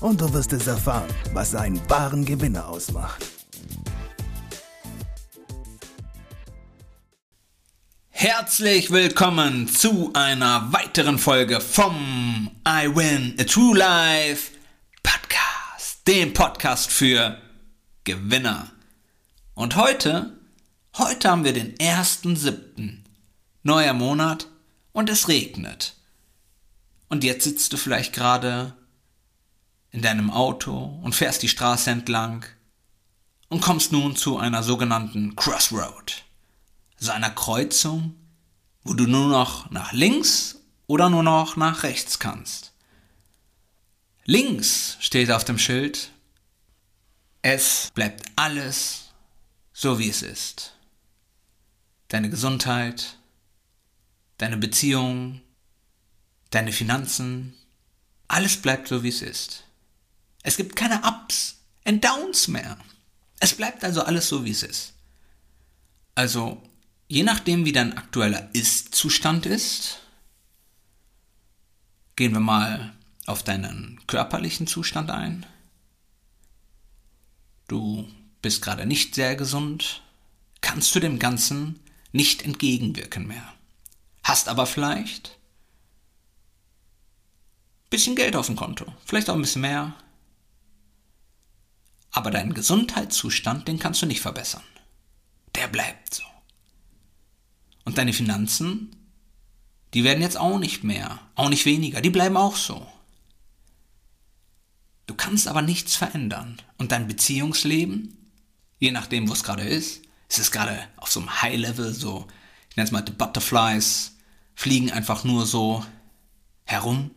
und du wirst es erfahren, was einen wahren Gewinner ausmacht. Herzlich willkommen zu einer weiteren Folge vom I Win a True Life Podcast, dem Podcast für Gewinner. Und heute, heute haben wir den 1.7., neuer Monat und es regnet. Und jetzt sitzt du vielleicht gerade in deinem Auto und fährst die Straße entlang und kommst nun zu einer sogenannten Crossroad so einer Kreuzung, wo du nur noch nach links oder nur noch nach rechts kannst. Links steht auf dem Schild, es bleibt alles so wie es ist. Deine Gesundheit, deine Beziehung, deine Finanzen, alles bleibt so wie es ist. Es gibt keine Ups and Downs mehr. Es bleibt also alles so wie es ist. Also Je nachdem, wie dein aktueller Ist-Zustand ist, gehen wir mal auf deinen körperlichen Zustand ein. Du bist gerade nicht sehr gesund, kannst du dem Ganzen nicht entgegenwirken mehr. Hast aber vielleicht ein bisschen Geld auf dem Konto, vielleicht auch ein bisschen mehr. Aber deinen Gesundheitszustand, den kannst du nicht verbessern. Der bleibt so. Und deine Finanzen, die werden jetzt auch nicht mehr, auch nicht weniger, die bleiben auch so. Du kannst aber nichts verändern. Und dein Beziehungsleben, je nachdem, wo es gerade ist, ist es gerade auf so einem High-Level, so, ich nenne es mal die Butterflies, fliegen einfach nur so herum.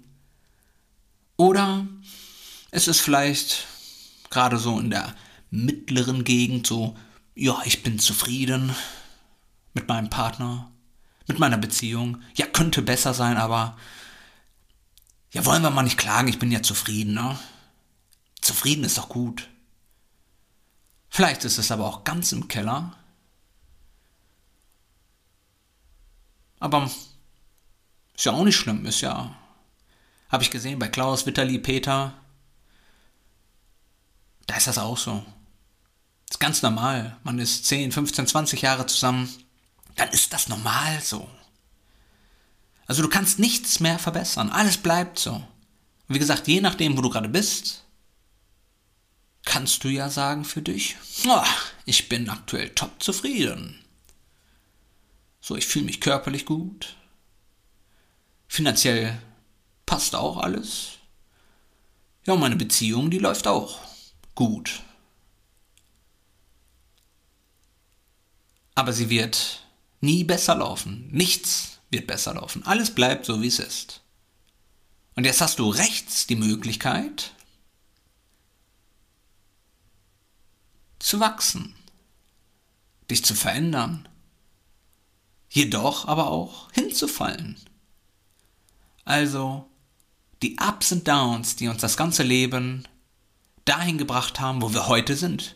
Oder es ist vielleicht gerade so in der mittleren Gegend so, ja, ich bin zufrieden, mit meinem Partner, mit meiner Beziehung. Ja, könnte besser sein, aber ja, wollen wir mal nicht klagen, ich bin ja zufrieden, ne? Zufrieden ist doch gut. Vielleicht ist es aber auch ganz im Keller. Aber ist ja auch nicht schlimm, ist ja. Habe ich gesehen bei Klaus, Vitali, Peter. Da ist das auch so. ist ganz normal. Man ist 10, 15, 20 Jahre zusammen dann ist das normal so. Also du kannst nichts mehr verbessern. Alles bleibt so. Und wie gesagt, je nachdem, wo du gerade bist, kannst du ja sagen für dich, oh, ich bin aktuell top zufrieden. So, ich fühle mich körperlich gut. Finanziell passt auch alles. Ja, meine Beziehung, die läuft auch gut. Aber sie wird nie besser laufen. Nichts wird besser laufen. Alles bleibt so, wie es ist. Und jetzt hast du rechts die Möglichkeit zu wachsen, dich zu verändern, jedoch aber auch hinzufallen. Also die Ups und Downs, die uns das ganze Leben dahin gebracht haben, wo wir heute sind.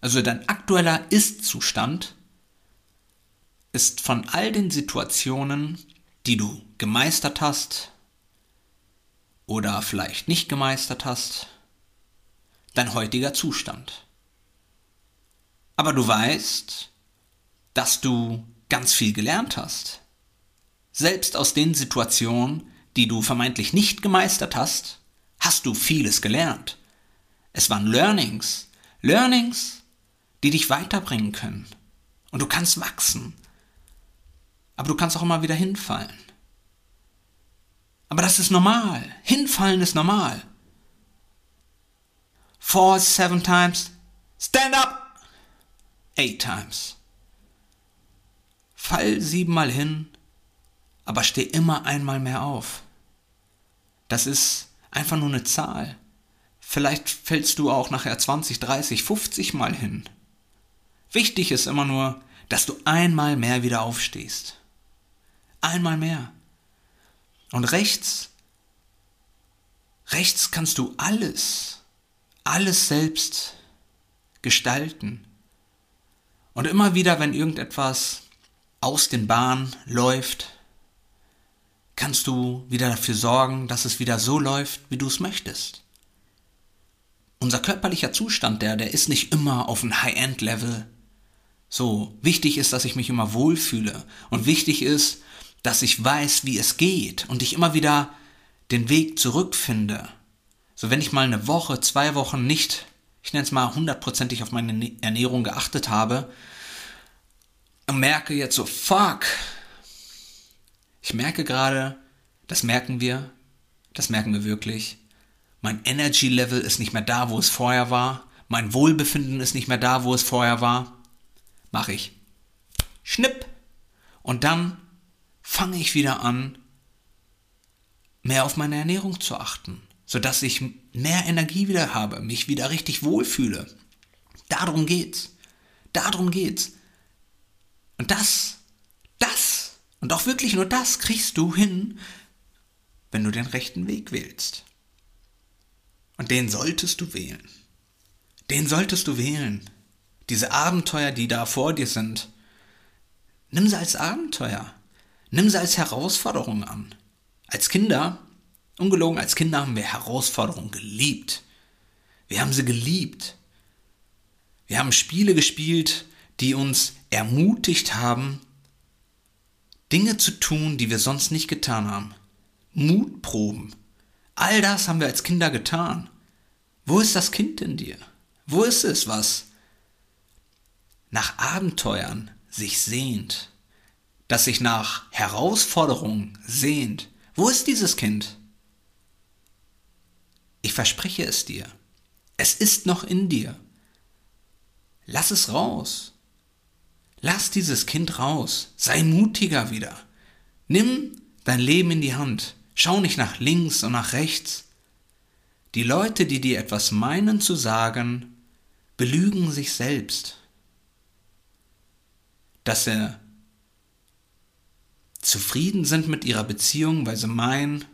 Also dein aktueller Ist-Zustand ist von all den Situationen, die du gemeistert hast oder vielleicht nicht gemeistert hast, dein heutiger Zustand. Aber du weißt, dass du ganz viel gelernt hast. Selbst aus den Situationen, die du vermeintlich nicht gemeistert hast, hast du vieles gelernt. Es waren Learnings, Learnings, die dich weiterbringen können. Und du kannst wachsen. Aber du kannst auch immer wieder hinfallen. Aber das ist normal. Hinfallen ist normal. Fall seven times. Stand up. Eight times. Fall siebenmal hin, aber steh immer einmal mehr auf. Das ist einfach nur eine Zahl. Vielleicht fällst du auch nachher 20, 30, 50 Mal hin. Wichtig ist immer nur, dass du einmal mehr wieder aufstehst. Einmal mehr. Und rechts, rechts kannst du alles, alles selbst gestalten. Und immer wieder, wenn irgendetwas aus den Bahnen läuft, kannst du wieder dafür sorgen, dass es wieder so läuft, wie du es möchtest. Unser körperlicher Zustand, der, der ist nicht immer auf ein High-End-Level. So, wichtig ist, dass ich mich immer wohlfühle. Und wichtig ist, dass ich weiß, wie es geht und ich immer wieder den Weg zurückfinde. So, wenn ich mal eine Woche, zwei Wochen nicht, ich nenne es mal hundertprozentig auf meine Ernährung geachtet habe und merke jetzt so, fuck, ich merke gerade, das merken wir, das merken wir wirklich, mein Energy Level ist nicht mehr da, wo es vorher war, mein Wohlbefinden ist nicht mehr da, wo es vorher war, mache ich. Schnipp! Und dann fange ich wieder an, mehr auf meine Ernährung zu achten, sodass ich mehr Energie wieder habe, mich wieder richtig wohlfühle. Darum geht's. Darum geht's. Und das, das und auch wirklich nur das kriegst du hin, wenn du den rechten Weg wählst. Und den solltest du wählen. Den solltest du wählen. Diese Abenteuer, die da vor dir sind, nimm sie als Abenteuer. Nimm sie als Herausforderung an. Als Kinder, ungelogen, als Kinder haben wir Herausforderungen geliebt. Wir haben sie geliebt. Wir haben Spiele gespielt, die uns ermutigt haben, Dinge zu tun, die wir sonst nicht getan haben. Mutproben. All das haben wir als Kinder getan. Wo ist das Kind in dir? Wo ist es, was nach Abenteuern sich sehnt? das sich nach Herausforderungen sehnt. Wo ist dieses Kind? Ich verspreche es dir. Es ist noch in dir. Lass es raus. Lass dieses Kind raus. Sei mutiger wieder. Nimm dein Leben in die Hand. Schau nicht nach links und nach rechts. Die Leute, die dir etwas meinen zu sagen, belügen sich selbst. Dass er zufrieden sind mit ihrer Beziehung, weil sie meinen,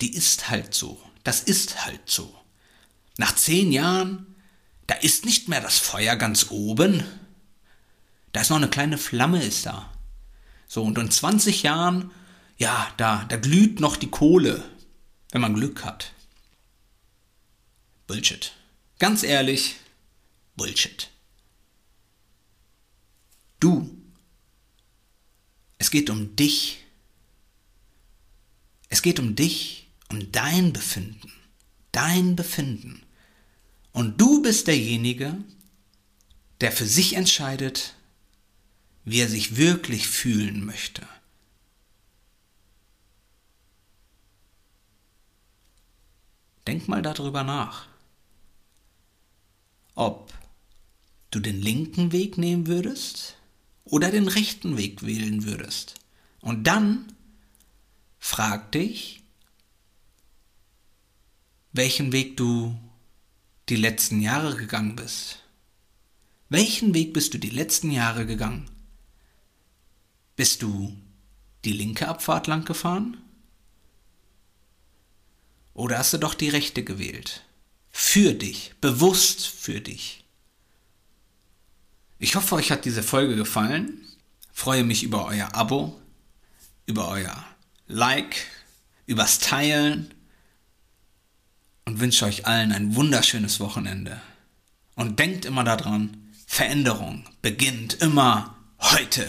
die ist halt so, das ist halt so. Nach zehn Jahren, da ist nicht mehr das Feuer ganz oben, da ist noch eine kleine Flamme ist da. So, und in 20 Jahren, ja, da, da glüht noch die Kohle, wenn man Glück hat. Bullshit. Ganz ehrlich, Bullshit. Du es geht um dich. Es geht um dich, um dein Befinden. Dein Befinden. Und du bist derjenige, der für sich entscheidet, wie er sich wirklich fühlen möchte. Denk mal darüber nach, ob du den linken Weg nehmen würdest oder den rechten Weg wählen würdest. Und dann frag dich, welchen Weg du die letzten Jahre gegangen bist. Welchen Weg bist du die letzten Jahre gegangen? Bist du die linke Abfahrt lang gefahren? Oder hast du doch die rechte gewählt? Für dich, bewusst für dich. Ich hoffe, euch hat diese Folge gefallen. Freue mich über euer Abo, über euer Like, übers Teilen und wünsche euch allen ein wunderschönes Wochenende. Und denkt immer daran, Veränderung beginnt immer heute.